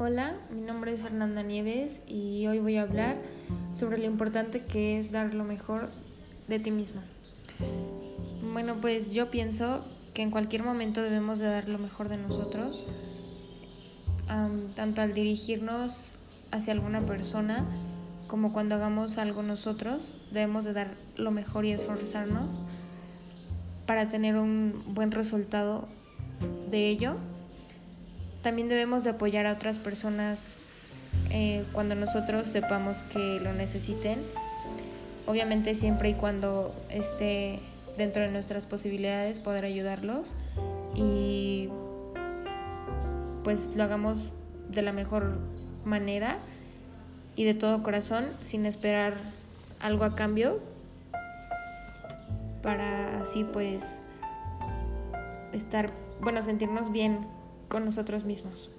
Hola, mi nombre es Fernanda Nieves y hoy voy a hablar sobre lo importante que es dar lo mejor de ti mismo. Bueno, pues yo pienso que en cualquier momento debemos de dar lo mejor de nosotros, tanto al dirigirnos hacia alguna persona como cuando hagamos algo nosotros, debemos de dar lo mejor y esforzarnos para tener un buen resultado de ello también debemos de apoyar a otras personas eh, cuando nosotros sepamos que lo necesiten. Obviamente siempre y cuando esté dentro de nuestras posibilidades poder ayudarlos y pues lo hagamos de la mejor manera y de todo corazón sin esperar algo a cambio para así pues estar, bueno, sentirnos bien con nosotros mismos.